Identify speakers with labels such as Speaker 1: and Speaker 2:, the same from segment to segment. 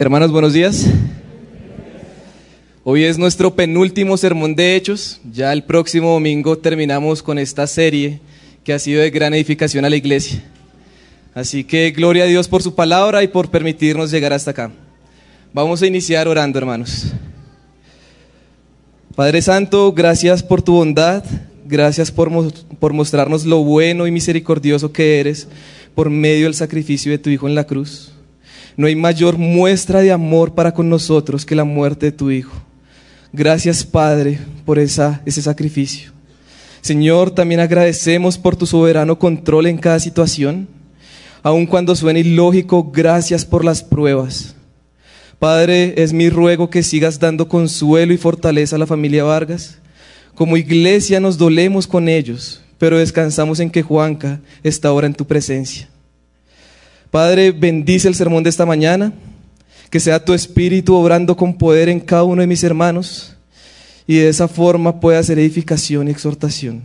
Speaker 1: Hermanos, buenos días. Hoy es nuestro penúltimo sermón de Hechos. Ya el próximo domingo terminamos con esta serie que ha sido de gran edificación a la iglesia. Así que gloria a Dios por su palabra y por permitirnos llegar hasta acá. Vamos a iniciar orando, hermanos. Padre Santo, gracias por tu bondad, gracias por, por mostrarnos lo bueno y misericordioso que eres por medio del sacrificio de tu Hijo en la cruz. No hay mayor muestra de amor para con nosotros que la muerte de tu Hijo. Gracias, Padre, por ese sacrificio. Señor, también agradecemos por tu soberano control en cada situación. Aun cuando suene ilógico, gracias por las pruebas. Padre, es mi ruego que sigas dando consuelo y fortaleza a la familia Vargas. Como iglesia nos dolemos con ellos, pero descansamos en que Juanca está ahora en tu presencia. Padre, bendice el sermón de esta mañana, que sea tu espíritu obrando con poder en cada uno de mis hermanos y de esa forma pueda hacer edificación y exhortación.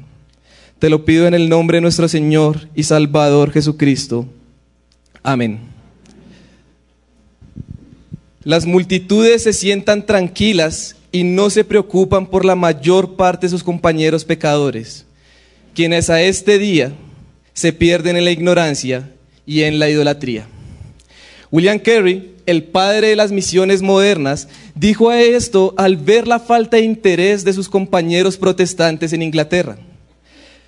Speaker 1: Te lo pido en el nombre de nuestro Señor y Salvador Jesucristo. Amén. Las multitudes se sientan tranquilas y no se preocupan por la mayor parte de sus compañeros pecadores, quienes a este día se pierden en la ignorancia y en la idolatría. William Carey, el padre de las misiones modernas, dijo a esto al ver la falta de interés de sus compañeros protestantes en Inglaterra.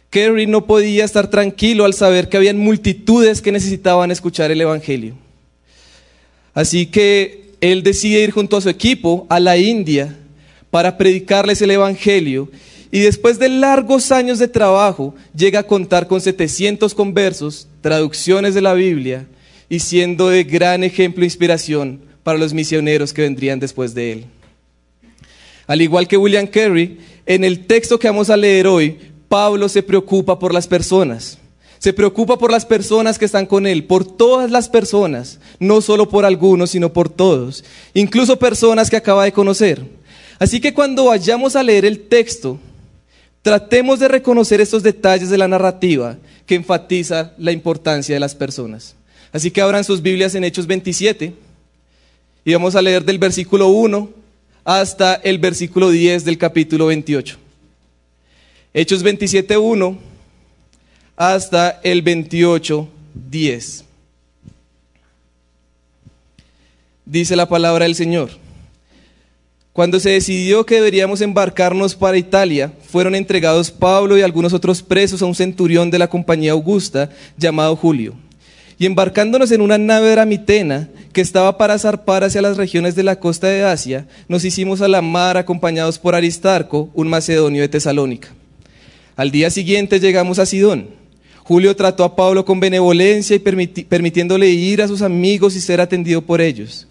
Speaker 1: Carey no podía estar tranquilo al saber que habían multitudes que necesitaban escuchar el Evangelio. Así que él decide ir junto a su equipo a la India para predicarles el Evangelio y después de largos años de trabajo llega a contar con 700 conversos, traducciones de la Biblia y siendo de gran ejemplo e inspiración para los misioneros que vendrían después de él. Al igual que William Carey, en el texto que vamos a leer hoy, Pablo se preocupa por las personas. Se preocupa por las personas que están con él, por todas las personas, no solo por algunos, sino por todos, incluso personas que acaba de conocer. Así que cuando vayamos a leer el texto, Tratemos de reconocer estos detalles de la narrativa que enfatiza la importancia de las personas. Así que abran sus Biblias en Hechos 27 y vamos a leer del versículo 1 hasta el versículo 10 del capítulo 28. Hechos 27, 1 hasta el 28, 10. Dice la palabra del Señor. Cuando se decidió que deberíamos embarcarnos para Italia, fueron entregados Pablo y algunos otros presos a un centurión de la compañía Augusta llamado Julio. Y embarcándonos en una nave dramitena que estaba para zarpar hacia las regiones de la costa de Asia, nos hicimos a la mar acompañados por Aristarco, un macedonio de Tesalónica. Al día siguiente llegamos a Sidón. Julio trató a Pablo con benevolencia y permitiéndole ir a sus amigos y ser atendido por ellos.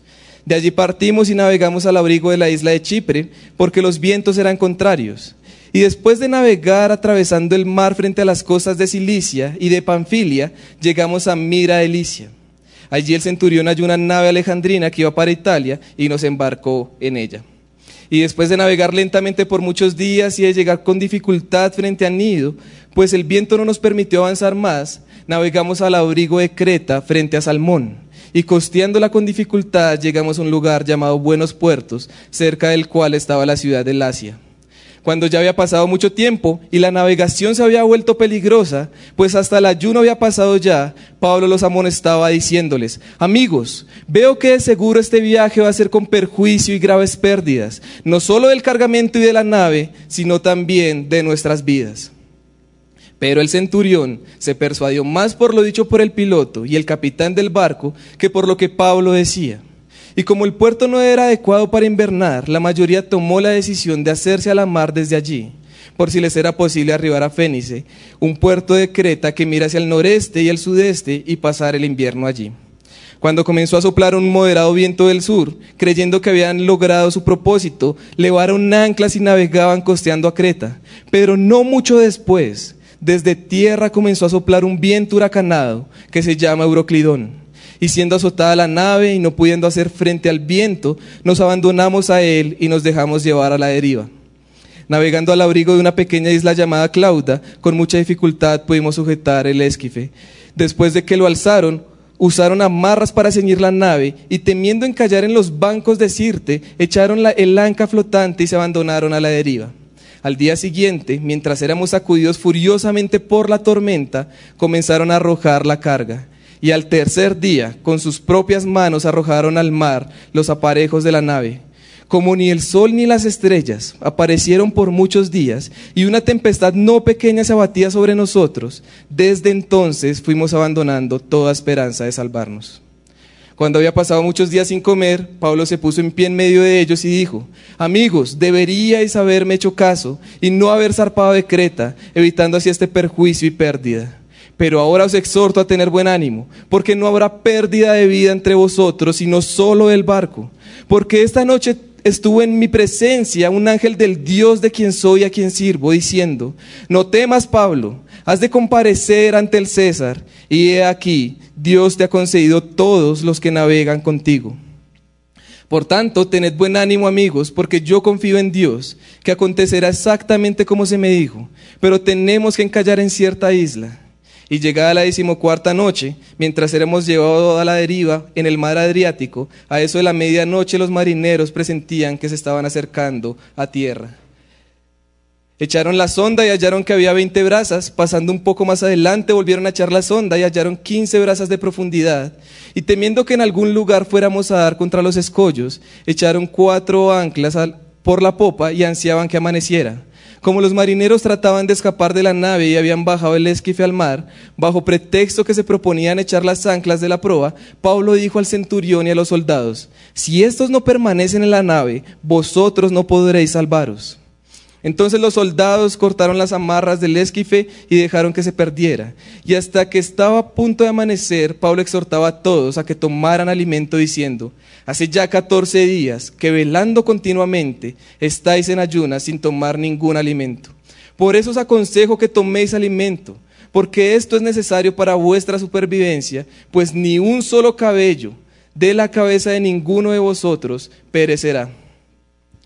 Speaker 1: De allí partimos y navegamos al abrigo de la isla de Chipre, porque los vientos eran contrarios. Y después de navegar atravesando el mar frente a las costas de Cilicia y de Panfilia, llegamos a Mira Elicia. Allí el centurión halló una nave alejandrina que iba para Italia y nos embarcó en ella. Y después de navegar lentamente por muchos días y de llegar con dificultad frente a Nido, pues el viento no nos permitió avanzar más, navegamos al abrigo de Creta frente a Salmón y costeándola con dificultad llegamos a un lugar llamado Buenos Puertos, cerca del cual estaba la ciudad de Lacia. Cuando ya había pasado mucho tiempo y la navegación se había vuelto peligrosa, pues hasta el ayuno había pasado ya, Pablo los amonestaba diciéndoles, amigos, veo que de seguro este viaje va a ser con perjuicio y graves pérdidas, no solo del cargamento y de la nave, sino también de nuestras vidas. Pero el centurión se persuadió más por lo dicho por el piloto y el capitán del barco que por lo que Pablo decía. Y como el puerto no era adecuado para invernar, la mayoría tomó la decisión de hacerse a la mar desde allí, por si les era posible arribar a Fénice, un puerto de Creta que mira hacia el noreste y el sudeste y pasar el invierno allí. Cuando comenzó a soplar un moderado viento del sur, creyendo que habían logrado su propósito, levaron anclas y navegaban costeando a Creta. Pero no mucho después, desde tierra comenzó a soplar un viento huracanado que se llama Euroclidón. Y siendo azotada la nave y no pudiendo hacer frente al viento, nos abandonamos a él y nos dejamos llevar a la deriva. Navegando al abrigo de una pequeña isla llamada Clauda, con mucha dificultad pudimos sujetar el esquife. Después de que lo alzaron, usaron amarras para ceñir la nave y temiendo encallar en los bancos de Sirte, echaron la, el anca flotante y se abandonaron a la deriva. Al día siguiente, mientras éramos sacudidos furiosamente por la tormenta, comenzaron a arrojar la carga. Y al tercer día, con sus propias manos arrojaron al mar los aparejos de la nave como ni el sol ni las estrellas aparecieron por muchos días y una tempestad no pequeña se abatía sobre nosotros, desde entonces fuimos abandonando toda esperanza de salvarnos. Cuando había pasado muchos días sin comer, Pablo se puso en pie en medio de ellos y dijo, amigos, deberíais haberme hecho caso y no haber zarpado de Creta, evitando así este perjuicio y pérdida. Pero ahora os exhorto a tener buen ánimo, porque no habrá pérdida de vida entre vosotros, sino solo del barco. Porque esta noche estuvo en mi presencia un ángel del Dios de quien soy y a quien sirvo, diciendo, no temas Pablo, has de comparecer ante el César, y he aquí, Dios te ha concedido todos los que navegan contigo. Por tanto, tened buen ánimo amigos, porque yo confío en Dios, que acontecerá exactamente como se me dijo, pero tenemos que encallar en cierta isla y llegada la decimocuarta noche, mientras éramos llevados a la deriva en el mar Adriático, a eso de la medianoche los marineros presentían que se estaban acercando a tierra. Echaron la sonda y hallaron que había veinte brazas. Pasando un poco más adelante, volvieron a echar la sonda y hallaron quince brazas de profundidad. Y temiendo que en algún lugar fuéramos a dar contra los escollos, echaron cuatro anclas por la popa y ansiaban que amaneciera. Como los marineros trataban de escapar de la nave y habían bajado el esquife al mar, bajo pretexto que se proponían echar las anclas de la proa, Pablo dijo al centurión y a los soldados, si estos no permanecen en la nave, vosotros no podréis salvaros. Entonces los soldados cortaron las amarras del esquife y dejaron que se perdiera. Y hasta que estaba a punto de amanecer, Pablo exhortaba a todos a que tomaran alimento diciendo, hace ya catorce días que velando continuamente estáis en ayunas sin tomar ningún alimento. Por eso os aconsejo que toméis alimento, porque esto es necesario para vuestra supervivencia, pues ni un solo cabello de la cabeza de ninguno de vosotros perecerá.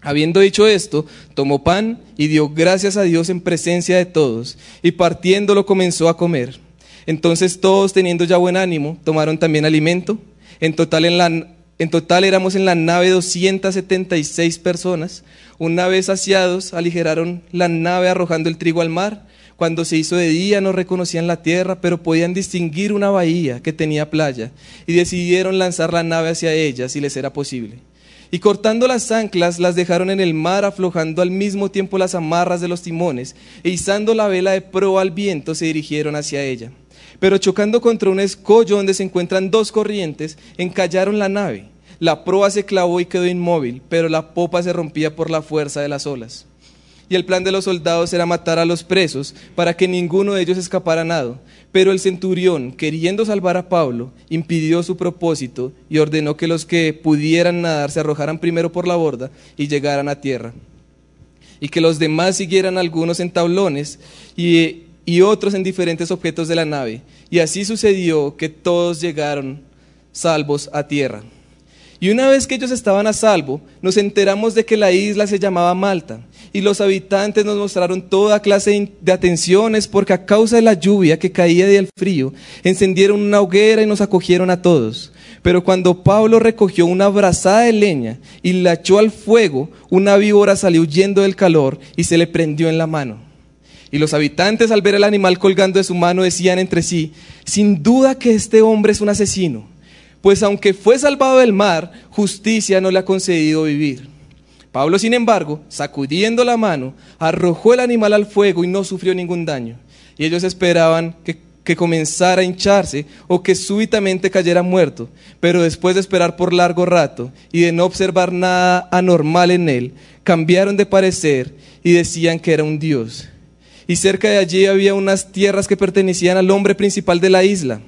Speaker 1: Habiendo dicho esto, tomó pan y dio gracias a Dios en presencia de todos, y partiéndolo comenzó a comer. Entonces todos, teniendo ya buen ánimo, tomaron también alimento. En total, en, la, en total éramos en la nave 276 personas. Una vez saciados, aligeraron la nave arrojando el trigo al mar. Cuando se hizo de día no reconocían la tierra, pero podían distinguir una bahía que tenía playa, y decidieron lanzar la nave hacia ella si les era posible. Y cortando las anclas, las dejaron en el mar, aflojando al mismo tiempo las amarras de los timones, e izando la vela de proa al viento, se dirigieron hacia ella. Pero chocando contra un escollo donde se encuentran dos corrientes, encallaron la nave. La proa se clavó y quedó inmóvil, pero la popa se rompía por la fuerza de las olas y el plan de los soldados era matar a los presos para que ninguno de ellos escapara nado. Pero el centurión, queriendo salvar a Pablo, impidió su propósito y ordenó que los que pudieran nadar se arrojaran primero por la borda y llegaran a tierra. Y que los demás siguieran algunos en tablones y, y otros en diferentes objetos de la nave. Y así sucedió que todos llegaron salvos a tierra. Y una vez que ellos estaban a salvo, nos enteramos de que la isla se llamaba Malta. Y los habitantes nos mostraron toda clase de atenciones porque a causa de la lluvia que caía del frío, encendieron una hoguera y nos acogieron a todos. Pero cuando Pablo recogió una brazada de leña y la echó al fuego, una víbora salió huyendo del calor y se le prendió en la mano. Y los habitantes al ver el animal colgando de su mano decían entre sí, sin duda que este hombre es un asesino pues aunque fue salvado del mar, justicia no le ha concedido vivir. Pablo, sin embargo, sacudiendo la mano, arrojó el animal al fuego y no sufrió ningún daño. Y ellos esperaban que, comenzara a hincharse o que súbitamente cayera muerto. Pero después de esperar por largo rato y de no observar nada anormal en él, cambiaron de parecer y decían que era un dios. Y cerca de allí había unas tierras que pertenecían al hombre principal de la isla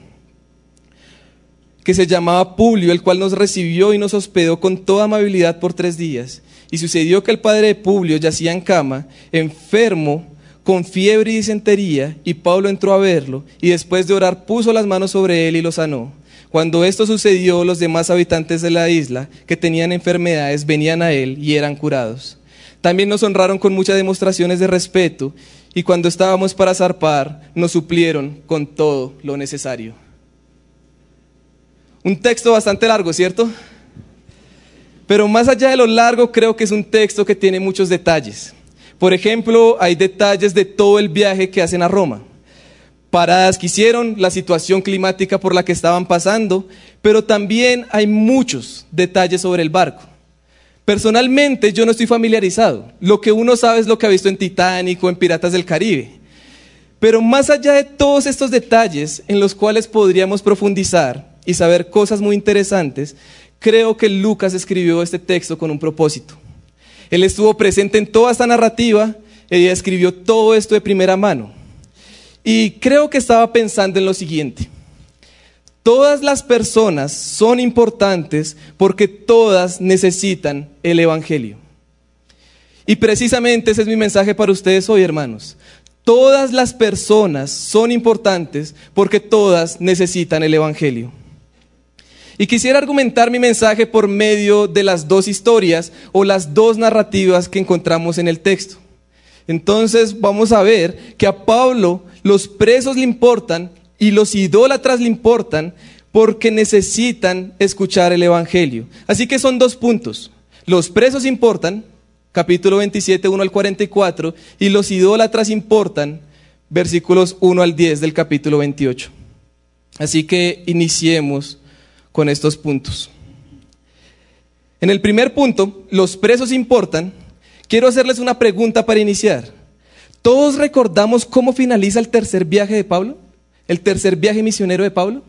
Speaker 1: que se llamaba Publio, el cual nos recibió y nos hospedó con toda amabilidad por tres días. Y sucedió que el padre de Publio yacía en cama, enfermo, con fiebre y disentería, y Pablo entró a verlo, y después de orar puso las manos sobre él y lo sanó. Cuando esto sucedió, los demás habitantes de la isla que tenían enfermedades venían a él y eran curados. También nos honraron con muchas demostraciones de respeto, y cuando estábamos para zarpar, nos suplieron con todo lo necesario. Un texto bastante largo, ¿cierto? Pero más allá de lo largo, creo que es un texto que tiene muchos detalles. Por ejemplo, hay detalles de todo el viaje que hacen a Roma. Paradas que hicieron, la situación climática por la que estaban pasando, pero también hay muchos detalles sobre el barco. Personalmente yo no estoy familiarizado. Lo que uno sabe es lo que ha visto en Titanic o en Piratas del Caribe. Pero más allá de todos estos detalles en los cuales podríamos profundizar y saber cosas muy interesantes, creo que Lucas escribió este texto con un propósito. Él estuvo presente en toda esta narrativa, y escribió todo esto de primera mano. Y creo que estaba pensando en lo siguiente. Todas las personas son importantes porque todas necesitan el Evangelio. Y precisamente ese es mi mensaje para ustedes hoy, hermanos. Todas las personas son importantes porque todas necesitan el Evangelio. Y quisiera argumentar mi mensaje por medio de las dos historias o las dos narrativas que encontramos en el texto. Entonces vamos a ver que a Pablo los presos le importan y los idólatras le importan porque necesitan escuchar el Evangelio. Así que son dos puntos. Los presos importan, capítulo 27, 1 al 44, y los idólatras importan, versículos 1 al 10 del capítulo 28. Así que iniciemos con estos puntos. En el primer punto, los presos importan, quiero hacerles una pregunta para iniciar. ¿Todos recordamos cómo finaliza el tercer viaje de Pablo? ¿El tercer viaje misionero de Pablo?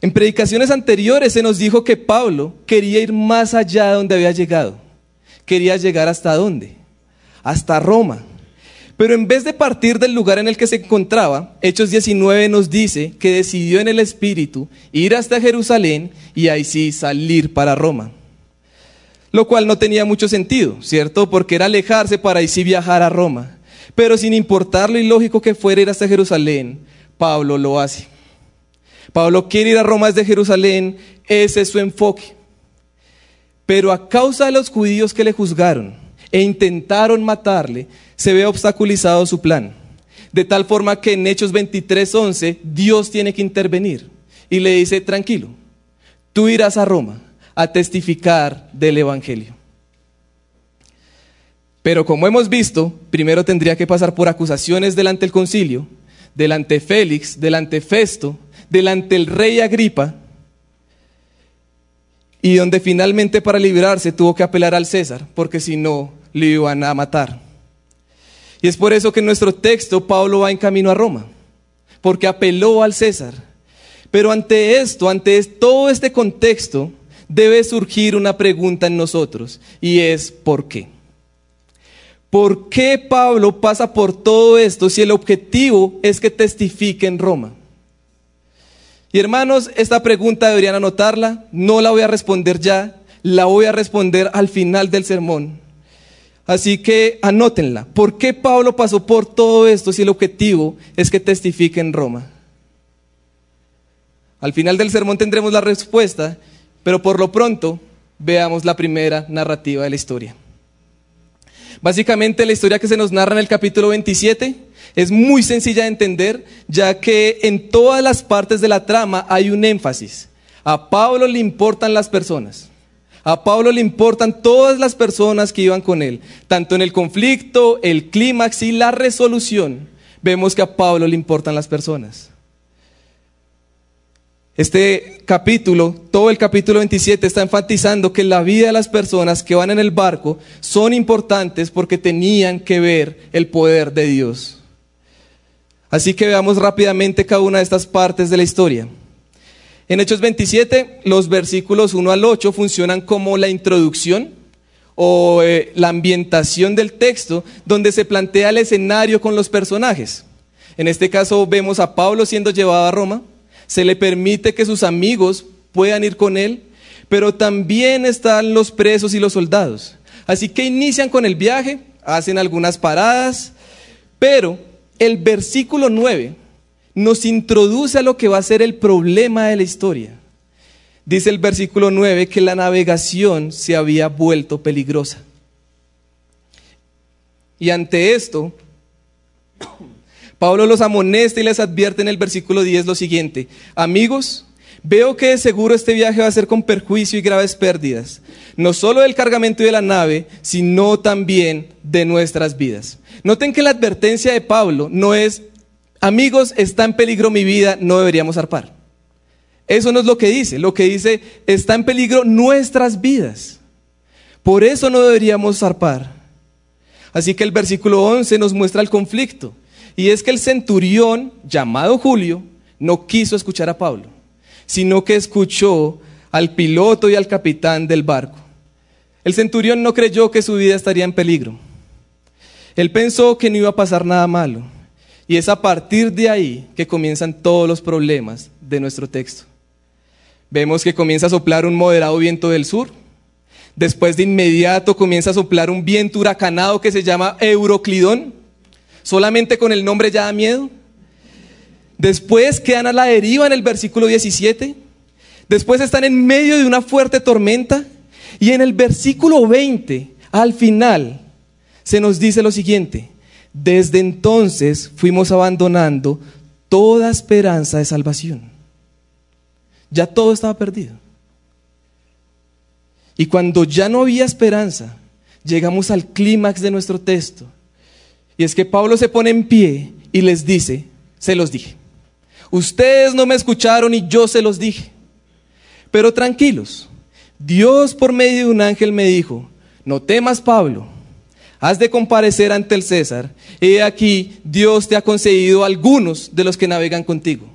Speaker 1: En predicaciones anteriores se nos dijo que Pablo quería ir más allá de donde había llegado. Quería llegar hasta dónde? Hasta Roma. Pero en vez de partir del lugar en el que se encontraba, Hechos 19 nos dice que decidió en el Espíritu ir hasta Jerusalén y ahí sí salir para Roma. Lo cual no tenía mucho sentido, ¿cierto? Porque era alejarse para ahí sí viajar a Roma. Pero sin importar lo ilógico que fuera ir hasta Jerusalén, Pablo lo hace. Pablo quiere ir a Roma desde Jerusalén, ese es su enfoque. Pero a causa de los judíos que le juzgaron e intentaron matarle, se ve obstaculizado su plan. De tal forma que en Hechos 23:11 Dios tiene que intervenir y le dice, tranquilo, tú irás a Roma a testificar del Evangelio. Pero como hemos visto, primero tendría que pasar por acusaciones delante del concilio, delante Félix, delante Festo, delante el rey Agripa, y donde finalmente para librarse tuvo que apelar al César, porque si no, le iban a matar. Y es por eso que en nuestro texto Pablo va en camino a Roma, porque apeló al César. Pero ante esto, ante todo este contexto, debe surgir una pregunta en nosotros, y es ¿por qué? ¿Por qué Pablo pasa por todo esto si el objetivo es que testifique en Roma? Y hermanos, esta pregunta deberían anotarla, no la voy a responder ya, la voy a responder al final del sermón. Así que anótenla. ¿Por qué Pablo pasó por todo esto si el objetivo es que testifique en Roma? Al final del sermón tendremos la respuesta, pero por lo pronto veamos la primera narrativa de la historia. Básicamente la historia que se nos narra en el capítulo 27 es muy sencilla de entender, ya que en todas las partes de la trama hay un énfasis. A Pablo le importan las personas. A Pablo le importan todas las personas que iban con él, tanto en el conflicto, el clímax y la resolución. Vemos que a Pablo le importan las personas. Este capítulo, todo el capítulo 27 está enfatizando que la vida de las personas que van en el barco son importantes porque tenían que ver el poder de Dios. Así que veamos rápidamente cada una de estas partes de la historia. En Hechos 27, los versículos 1 al 8 funcionan como la introducción o eh, la ambientación del texto, donde se plantea el escenario con los personajes. En este caso vemos a Pablo siendo llevado a Roma, se le permite que sus amigos puedan ir con él, pero también están los presos y los soldados. Así que inician con el viaje, hacen algunas paradas, pero el versículo 9 nos introduce a lo que va a ser el problema de la historia. Dice el versículo 9 que la navegación se había vuelto peligrosa. Y ante esto, Pablo los amonesta y les advierte en el versículo 10 lo siguiente, amigos, Veo que de seguro este viaje va a ser con perjuicio y graves pérdidas, no solo del cargamento y de la nave, sino también de nuestras vidas. Noten que la advertencia de Pablo no es, amigos, está en peligro mi vida, no deberíamos zarpar. Eso no es lo que dice, lo que dice, está en peligro nuestras vidas. Por eso no deberíamos zarpar. Así que el versículo 11 nos muestra el conflicto. Y es que el centurión, llamado Julio, no quiso escuchar a Pablo, sino que escuchó al piloto y al capitán del barco. El centurión no creyó que su vida estaría en peligro. Él pensó que no iba a pasar nada malo. Y es a partir de ahí que comienzan todos los problemas de nuestro texto. Vemos que comienza a soplar un moderado viento del sur. Después de inmediato comienza a soplar un viento huracanado que se llama Euroclidón. Solamente con el nombre ya da miedo. Después quedan a la deriva en el versículo 17. Después están en medio de una fuerte tormenta. Y en el versículo 20, al final, se nos dice lo siguiente. Desde entonces fuimos abandonando toda esperanza de salvación. Ya todo estaba perdido. Y cuando ya no había esperanza, llegamos al clímax de nuestro texto. Y es que Pablo se pone en pie y les dice, se los dije. Ustedes no me escucharon y yo se los dije. Pero tranquilos, Dios por medio de un ángel me dijo, no temas Pablo, has de comparecer ante el César. He aquí, Dios te ha concedido algunos de los que navegan contigo.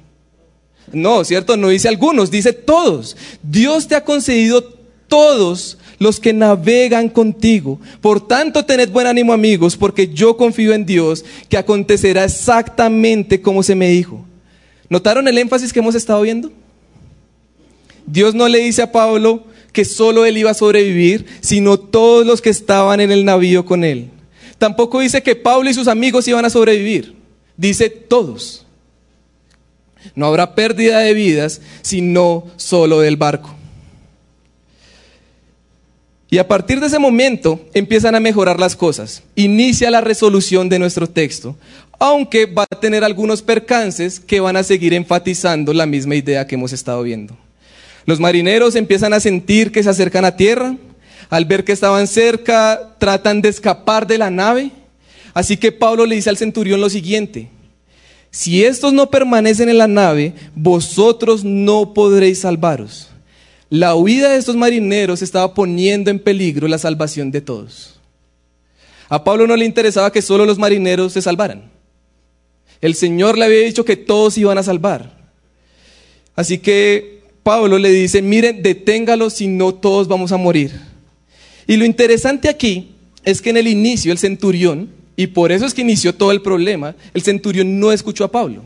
Speaker 1: No, ¿cierto? No dice algunos, dice todos. Dios te ha concedido todos los que navegan contigo. Por tanto, tened buen ánimo amigos, porque yo confío en Dios que acontecerá exactamente como se me dijo. ¿Notaron el énfasis que hemos estado viendo? Dios no le dice a Pablo que solo él iba a sobrevivir, sino todos los que estaban en el navío con él. Tampoco dice que Pablo y sus amigos iban a sobrevivir. Dice todos. No habrá pérdida de vidas, sino solo del barco. Y a partir de ese momento empiezan a mejorar las cosas. Inicia la resolución de nuestro texto, aunque va a tener algunos percances que van a seguir enfatizando la misma idea que hemos estado viendo. Los marineros empiezan a sentir que se acercan a tierra, al ver que estaban cerca, tratan de escapar de la nave. Así que Pablo le dice al centurión lo siguiente, si estos no permanecen en la nave, vosotros no podréis salvaros. La huida de estos marineros estaba poniendo en peligro la salvación de todos. A Pablo no le interesaba que solo los marineros se salvaran. El Señor le había dicho que todos iban a salvar. Así que Pablo le dice, miren, deténgalos si no todos vamos a morir. Y lo interesante aquí es que en el inicio el centurión, y por eso es que inició todo el problema, el centurión no escuchó a Pablo.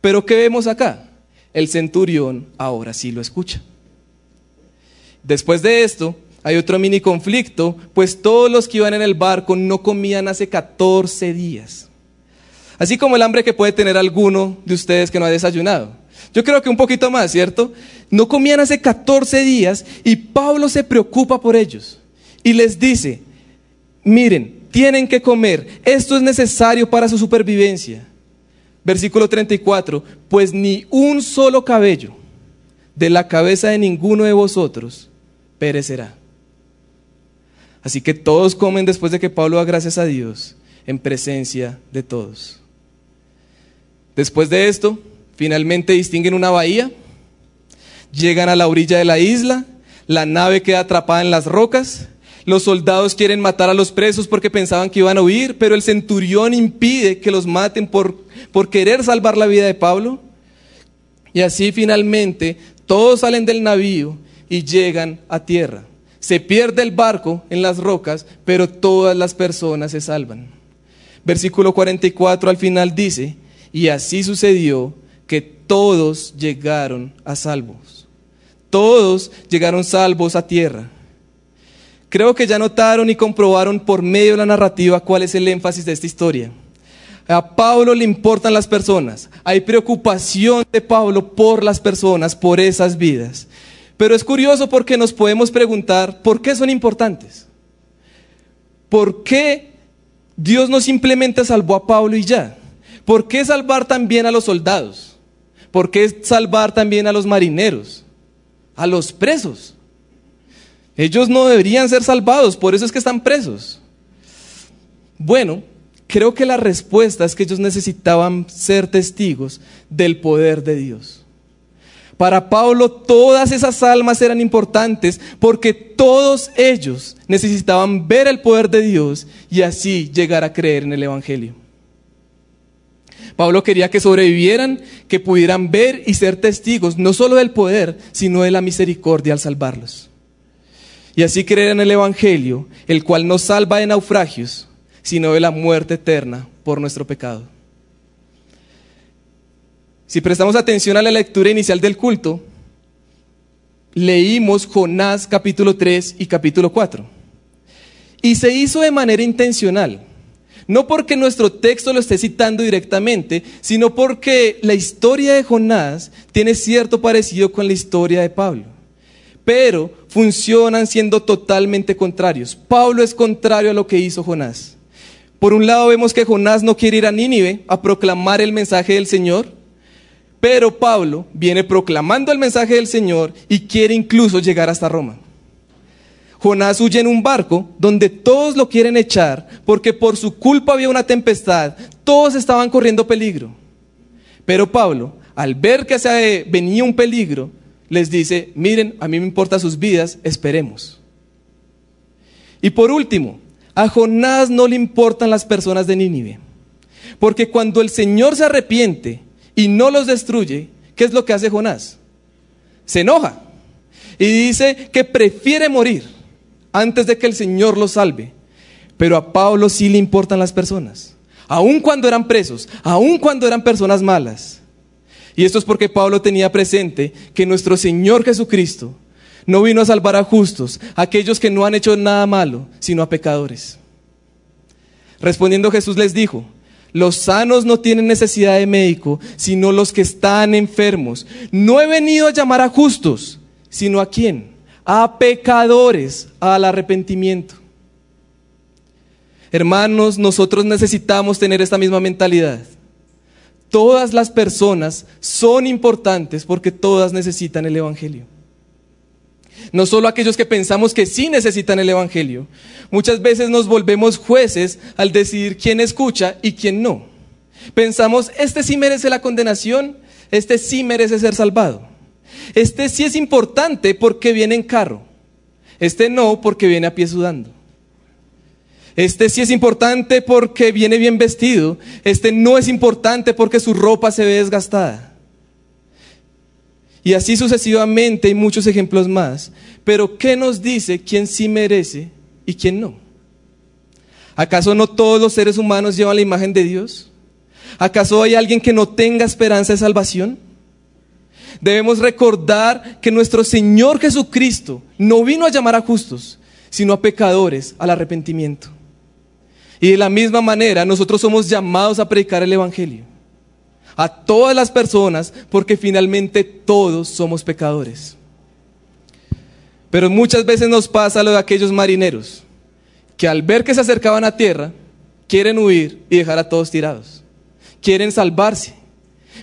Speaker 1: Pero ¿qué vemos acá? El centurión ahora sí lo escucha. Después de esto, hay otro mini conflicto, pues todos los que iban en el barco no comían hace 14 días. Así como el hambre que puede tener alguno de ustedes que no ha desayunado. Yo creo que un poquito más, ¿cierto? No comían hace 14 días y Pablo se preocupa por ellos y les dice, miren, tienen que comer, esto es necesario para su supervivencia. Versículo 34, pues ni un solo cabello de la cabeza de ninguno de vosotros perecerá. Así que todos comen después de que Pablo da gracias a Dios en presencia de todos. Después de esto, finalmente distinguen una bahía, llegan a la orilla de la isla, la nave queda atrapada en las rocas, los soldados quieren matar a los presos porque pensaban que iban a huir, pero el centurión impide que los maten por, por querer salvar la vida de Pablo. Y así finalmente todos salen del navío y llegan a tierra. Se pierde el barco en las rocas, pero todas las personas se salvan. Versículo 44 al final dice, y así sucedió todos llegaron a salvos. Todos llegaron salvos a tierra. Creo que ya notaron y comprobaron por medio de la narrativa cuál es el énfasis de esta historia. A Pablo le importan las personas. Hay preocupación de Pablo por las personas, por esas vidas. Pero es curioso porque nos podemos preguntar, ¿por qué son importantes? ¿Por qué Dios no simplemente salvó a Pablo y ya? ¿Por qué salvar también a los soldados? ¿Por qué salvar también a los marineros? A los presos. Ellos no deberían ser salvados, por eso es que están presos. Bueno, creo que la respuesta es que ellos necesitaban ser testigos del poder de Dios. Para Pablo todas esas almas eran importantes porque todos ellos necesitaban ver el poder de Dios y así llegar a creer en el Evangelio. Pablo quería que sobrevivieran, que pudieran ver y ser testigos no solo del poder, sino de la misericordia al salvarlos. Y así creer en el Evangelio, el cual no salva de naufragios, sino de la muerte eterna por nuestro pecado. Si prestamos atención a la lectura inicial del culto, leímos Jonás capítulo 3 y capítulo 4. Y se hizo de manera intencional, no porque nuestro texto lo esté citando directamente, sino porque la historia de Jonás tiene cierto parecido con la historia de Pablo. Pero funcionan siendo totalmente contrarios. Pablo es contrario a lo que hizo Jonás. Por un lado vemos que Jonás no quiere ir a Nínive a proclamar el mensaje del Señor, pero Pablo viene proclamando el mensaje del Señor y quiere incluso llegar hasta Roma. Jonás huye en un barco donde todos lo quieren echar porque por su culpa había una tempestad, todos estaban corriendo peligro. Pero Pablo, al ver que se venía un peligro, les dice, miren, a mí me importan sus vidas, esperemos. Y por último, a Jonás no le importan las personas de Nínive. Porque cuando el Señor se arrepiente y no los destruye, ¿qué es lo que hace Jonás? Se enoja y dice que prefiere morir antes de que el Señor lo salve. Pero a Pablo sí le importan las personas, aun cuando eran presos, aun cuando eran personas malas. Y esto es porque Pablo tenía presente que nuestro Señor Jesucristo no vino a salvar a justos, a aquellos que no han hecho nada malo, sino a pecadores. Respondiendo Jesús les dijo, los sanos no tienen necesidad de médico, sino los que están enfermos. No he venido a llamar a justos, sino a quién? A pecadores, al arrepentimiento. Hermanos, nosotros necesitamos tener esta misma mentalidad. Todas las personas son importantes porque todas necesitan el Evangelio. No solo aquellos que pensamos que sí necesitan el Evangelio. Muchas veces nos volvemos jueces al decidir quién escucha y quién no. Pensamos, este sí merece la condenación, este sí merece ser salvado. Este sí es importante porque viene en carro. Este no porque viene a pie sudando. Este sí es importante porque viene bien vestido. Este no es importante porque su ropa se ve desgastada. Y así sucesivamente hay muchos ejemplos más. Pero ¿qué nos dice quién sí merece y quién no? ¿Acaso no todos los seres humanos llevan la imagen de Dios? ¿Acaso hay alguien que no tenga esperanza de salvación? Debemos recordar que nuestro Señor Jesucristo no vino a llamar a justos, sino a pecadores al arrepentimiento. Y de la misma manera nosotros somos llamados a predicar el Evangelio a todas las personas porque finalmente todos somos pecadores. Pero muchas veces nos pasa lo de aquellos marineros que al ver que se acercaban a tierra quieren huir y dejar a todos tirados. Quieren salvarse.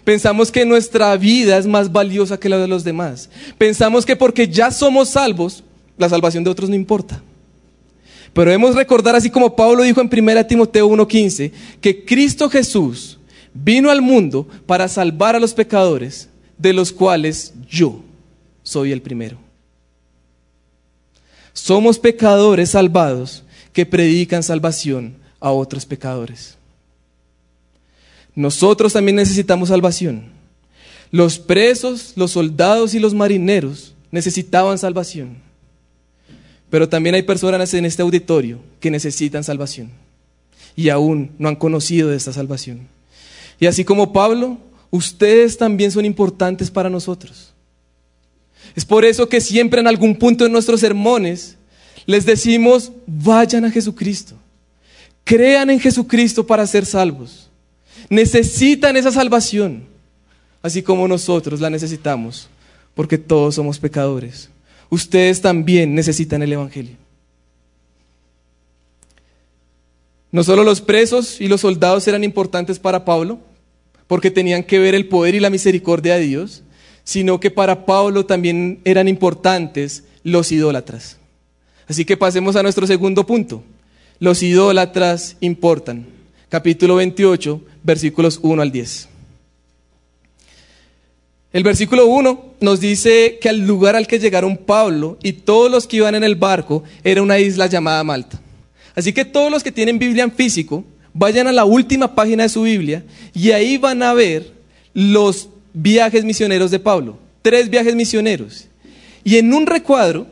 Speaker 1: Pensamos que nuestra vida es más valiosa que la de los demás. Pensamos que porque ya somos salvos, la salvación de otros no importa. Pero debemos recordar, así como Pablo dijo en 1 Timoteo 1:15, que Cristo Jesús vino al mundo para salvar a los pecadores, de los cuales yo soy el primero. Somos pecadores salvados que predican salvación a otros pecadores. Nosotros también necesitamos salvación. Los presos, los soldados y los marineros necesitaban salvación. Pero también hay personas en este auditorio que necesitan salvación y aún no han conocido de esta salvación. Y así como Pablo, ustedes también son importantes para nosotros. Es por eso que siempre en algún punto de nuestros sermones les decimos, vayan a Jesucristo. Crean en Jesucristo para ser salvos. Necesitan esa salvación, así como nosotros la necesitamos, porque todos somos pecadores. Ustedes también necesitan el Evangelio. No solo los presos y los soldados eran importantes para Pablo, porque tenían que ver el poder y la misericordia de Dios, sino que para Pablo también eran importantes los idólatras. Así que pasemos a nuestro segundo punto. Los idólatras importan. Capítulo 28, versículos 1 al 10. El versículo 1 nos dice que al lugar al que llegaron Pablo y todos los que iban en el barco era una isla llamada Malta. Así que todos los que tienen Biblia en físico, vayan a la última página de su Biblia y ahí van a ver los viajes misioneros de Pablo. Tres viajes misioneros. Y en un recuadro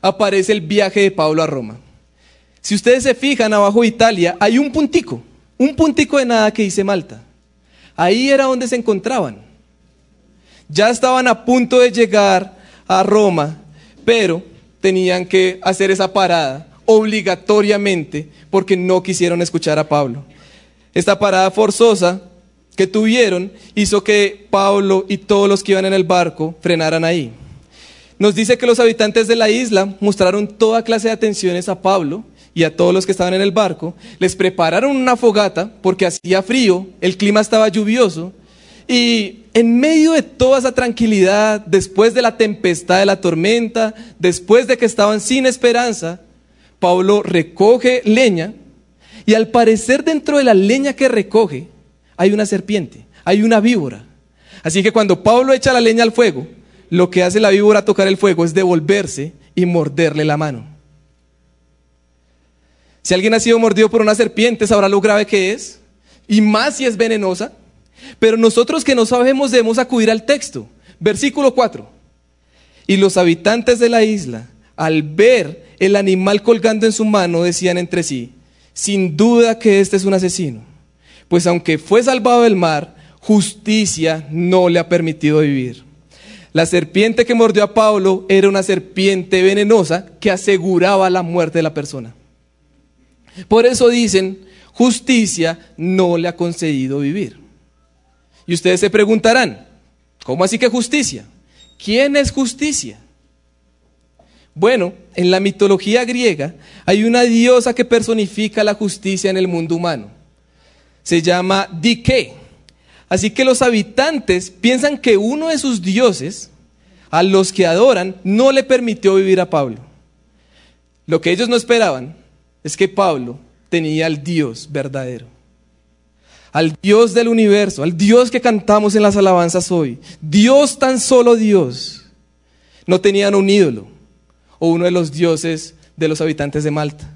Speaker 1: aparece el viaje de Pablo a Roma. Si ustedes se fijan abajo de Italia, hay un puntico, un puntico de nada que dice Malta. Ahí era donde se encontraban. Ya estaban a punto de llegar a Roma, pero tenían que hacer esa parada obligatoriamente porque no quisieron escuchar a Pablo. Esta parada forzosa que tuvieron hizo que Pablo y todos los que iban en el barco frenaran ahí. Nos dice que los habitantes de la isla mostraron toda clase de atenciones a Pablo y a todos los que estaban en el barco. Les prepararon una fogata porque hacía frío, el clima estaba lluvioso y en medio de toda esa tranquilidad, después de la tempestad de la tormenta, después de que estaban sin esperanza, Pablo recoge leña y al parecer dentro de la leña que recoge hay una serpiente, hay una víbora. Así que cuando Pablo echa la leña al fuego, lo que hace la víbora tocar el fuego es devolverse y morderle la mano. Si alguien ha sido mordido por una serpiente, sabrá lo grave que es, y más si es venenosa. Pero nosotros que no sabemos debemos acudir al texto. Versículo 4. Y los habitantes de la isla, al ver el animal colgando en su mano, decían entre sí, sin duda que este es un asesino, pues aunque fue salvado del mar, justicia no le ha permitido vivir. La serpiente que mordió a Pablo era una serpiente venenosa que aseguraba la muerte de la persona. Por eso dicen, justicia no le ha concedido vivir. Y ustedes se preguntarán, ¿cómo así que justicia? ¿Quién es justicia? Bueno, en la mitología griega hay una diosa que personifica la justicia en el mundo humano. Se llama Dike. Así que los habitantes piensan que uno de sus dioses, a los que adoran, no le permitió vivir a Pablo. Lo que ellos no esperaban es que Pablo tenía al Dios verdadero, al Dios del universo, al Dios que cantamos en las alabanzas hoy. Dios tan solo Dios. No tenían un ídolo o uno de los dioses de los habitantes de Malta.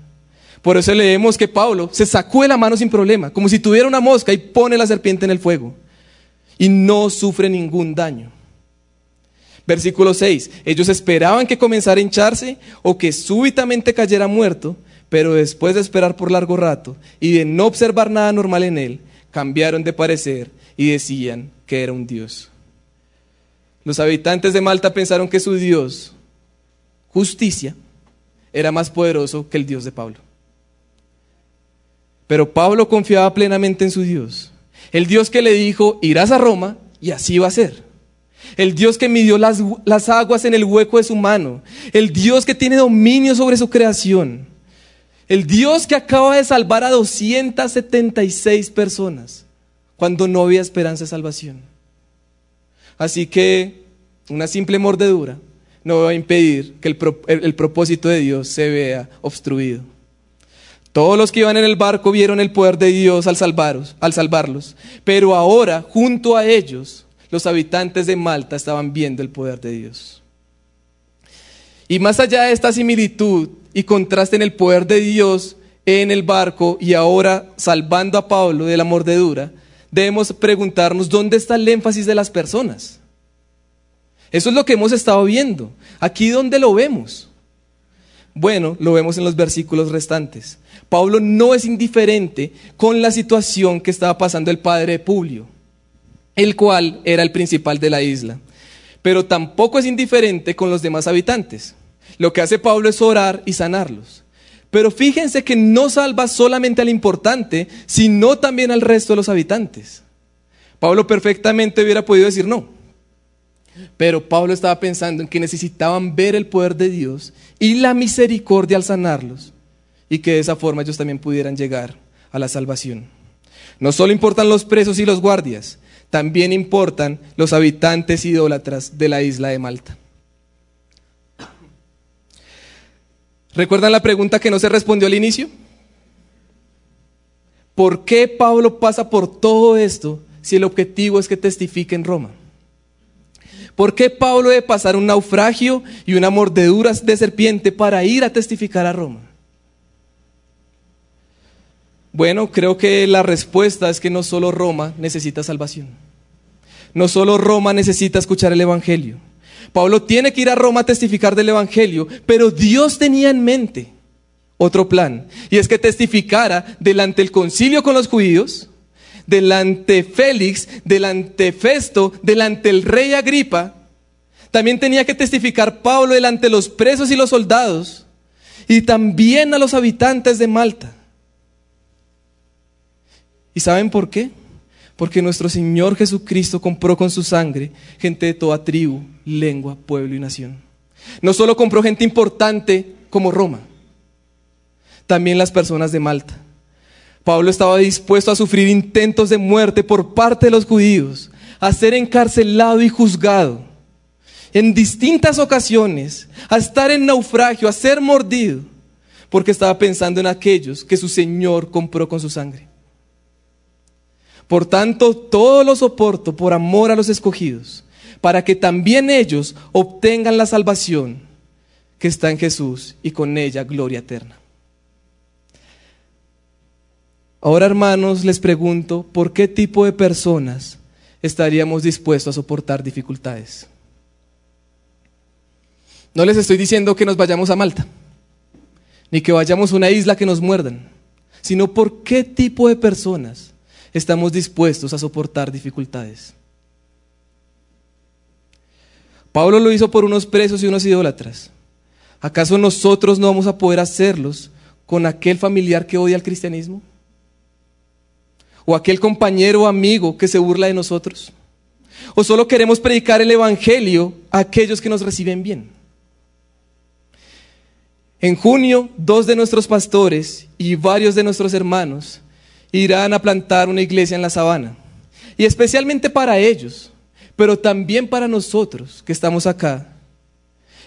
Speaker 1: Por eso leemos que Pablo se sacó de la mano sin problema, como si tuviera una mosca y pone la serpiente en el fuego y no sufre ningún daño. Versículo 6. Ellos esperaban que comenzara a hincharse o que súbitamente cayera muerto, pero después de esperar por largo rato y de no observar nada normal en él, cambiaron de parecer y decían que era un dios. Los habitantes de Malta pensaron que su dios, justicia, era más poderoso que el dios de Pablo. Pero Pablo confiaba plenamente en su Dios. El Dios que le dijo, irás a Roma y así va a ser. El Dios que midió las, las, aguas en el hueco de su mano. El Dios que tiene dominio sobre su creación. El Dios que acaba de salvar a 276 personas cuando no había esperanza de salvación. Así que una simple mordedura no va a impedir que el, propósito de Dios se vea obstruido. Todos los que iban en el barco vieron el poder de Dios al, al salvarlos, pero ahora, junto a ellos, los habitantes de Malta estaban viendo el poder de Dios. Y más allá de esta similitud y contraste en el poder de Dios en el barco y ahora salvando a Pablo de la mordedura, debemos preguntarnos dónde está el énfasis de las personas. Eso es lo que hemos estado viendo. Aquí dónde lo vemos. Bueno, lo vemos en los versículos restantes. Pablo no es indiferente con la situación que estaba pasando el padre de Publio, el cual era el principal de la isla. Pero tampoco es indiferente con los demás habitantes. Lo que hace Pablo es orar y sanarlos. Pero fíjense que no salva solamente al importante, sino también al resto de los habitantes. Pablo perfectamente hubiera podido decir no. Pero Pablo estaba pensando en que necesitaban ver el poder de Dios y la misericordia al sanarlos y que de esa forma ellos también pudieran llegar a la salvación. No solo importan los presos y los guardias, también importan los habitantes idólatras de la isla de Malta. ¿Recuerdan la pregunta que no se respondió al inicio? ¿Por qué Pablo pasa por todo esto si el objetivo es que testifique en Roma? ¿Por qué Pablo debe pasar un naufragio y una mordedura de serpiente para ir a testificar a Roma? Bueno, creo que la respuesta es que no solo Roma necesita salvación. No solo Roma necesita escuchar el Evangelio. Pablo tiene que ir a Roma a testificar del Evangelio, pero Dios tenía en mente otro plan, y es que testificara delante del concilio con los judíos, delante Félix, delante Festo, delante el rey Agripa. También tenía que testificar Pablo delante de los presos y los soldados, y también a los habitantes de Malta. ¿Y saben por qué? Porque nuestro Señor Jesucristo compró con su sangre gente de toda tribu, lengua, pueblo y nación. No solo compró gente importante como Roma, también las personas de Malta. Pablo estaba dispuesto a sufrir intentos de muerte por parte de los judíos, a ser encarcelado y juzgado en distintas ocasiones, a estar en naufragio, a ser mordido, porque estaba pensando en aquellos que su Señor compró con su sangre. Por tanto, todo lo soporto por amor a los escogidos, para que también ellos obtengan la salvación que está en Jesús y con ella gloria eterna. Ahora, hermanos, les pregunto, ¿por qué tipo de personas estaríamos dispuestos a soportar dificultades? No les estoy diciendo que nos vayamos a Malta, ni que vayamos a una isla que nos muerdan, sino por qué tipo de personas estamos dispuestos a soportar dificultades. Pablo lo hizo por unos presos y unos idólatras. ¿Acaso nosotros no vamos a poder hacerlos con aquel familiar que odia al cristianismo? ¿O aquel compañero o amigo que se burla de nosotros? ¿O solo queremos predicar el Evangelio a aquellos que nos reciben bien? En junio, dos de nuestros pastores y varios de nuestros hermanos irán a plantar una iglesia en la sabana. Y especialmente para ellos, pero también para nosotros que estamos acá.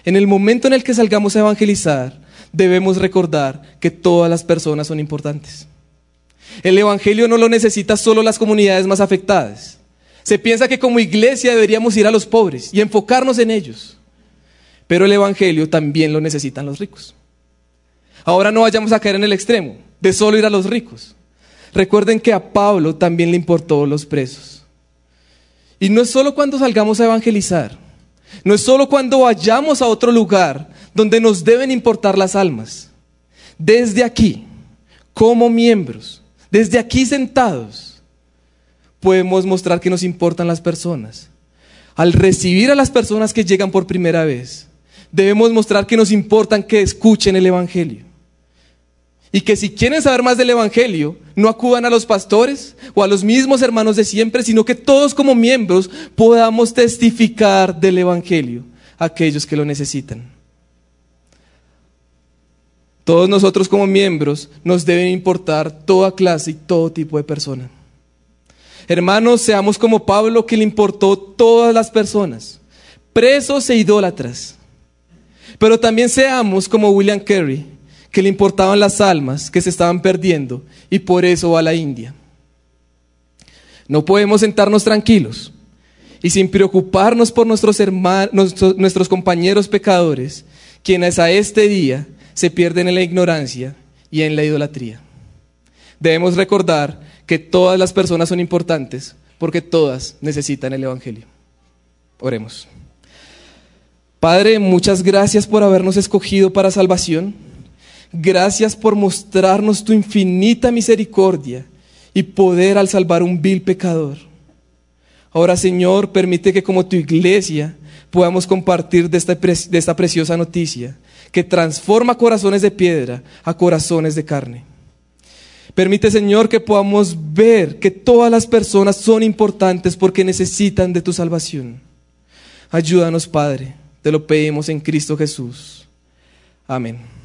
Speaker 1: En el momento en el que salgamos a evangelizar, debemos recordar que todas las personas son importantes. El Evangelio no lo necesita solo las comunidades más afectadas. Se piensa que como iglesia deberíamos ir a los pobres y enfocarnos en ellos. Pero el Evangelio también lo necesitan los ricos. Ahora no vayamos a caer en el extremo de solo ir a los ricos. Recuerden que a Pablo también le importó los presos. Y no es solo cuando salgamos a evangelizar, no es solo cuando vayamos a otro lugar donde nos deben importar las almas. Desde aquí, como miembros, desde aquí sentados, podemos mostrar que nos importan las personas. Al recibir a las personas que llegan por primera vez, debemos mostrar que nos importan que escuchen el Evangelio. Y que si quieren saber más del Evangelio, no acudan a los pastores o a los mismos hermanos de siempre, sino que todos como miembros podamos testificar del Evangelio a aquellos que lo necesitan. Todos nosotros como miembros nos deben importar toda clase y todo tipo de persona. Hermanos, seamos como Pablo que le importó todas las personas, presos e idólatras. Pero también seamos como William Carey, que le importaban las almas que se estaban perdiendo y por eso va a la India. No podemos sentarnos tranquilos y sin preocuparnos por nuestros, hermanos, nuestros compañeros pecadores, quienes a este día se pierden en la ignorancia y en la idolatría. Debemos recordar que todas las personas son importantes porque todas necesitan el Evangelio. Oremos. Padre, muchas gracias por habernos escogido para salvación. Gracias por mostrarnos tu infinita misericordia y poder al salvar un vil pecador. Ahora, Señor, permite que como tu iglesia podamos compartir de esta, preciosa noticia que transforma corazones de piedra a corazones de carne. Permite, Señor, que podamos ver que todas las personas son importantes porque necesitan de tu salvación. Ayúdanos, Padre. Te lo pedimos en Cristo Jesús. Amén.